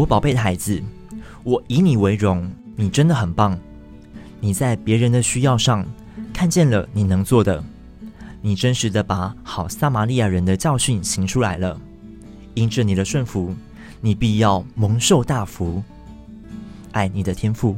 我宝贝的孩子，我以你为荣，你真的很棒。你在别人的需要上看见了你能做的，你真实的把好撒玛利亚人的教训行出来了。因着你的顺服，你必要蒙受大福，爱你的天赋。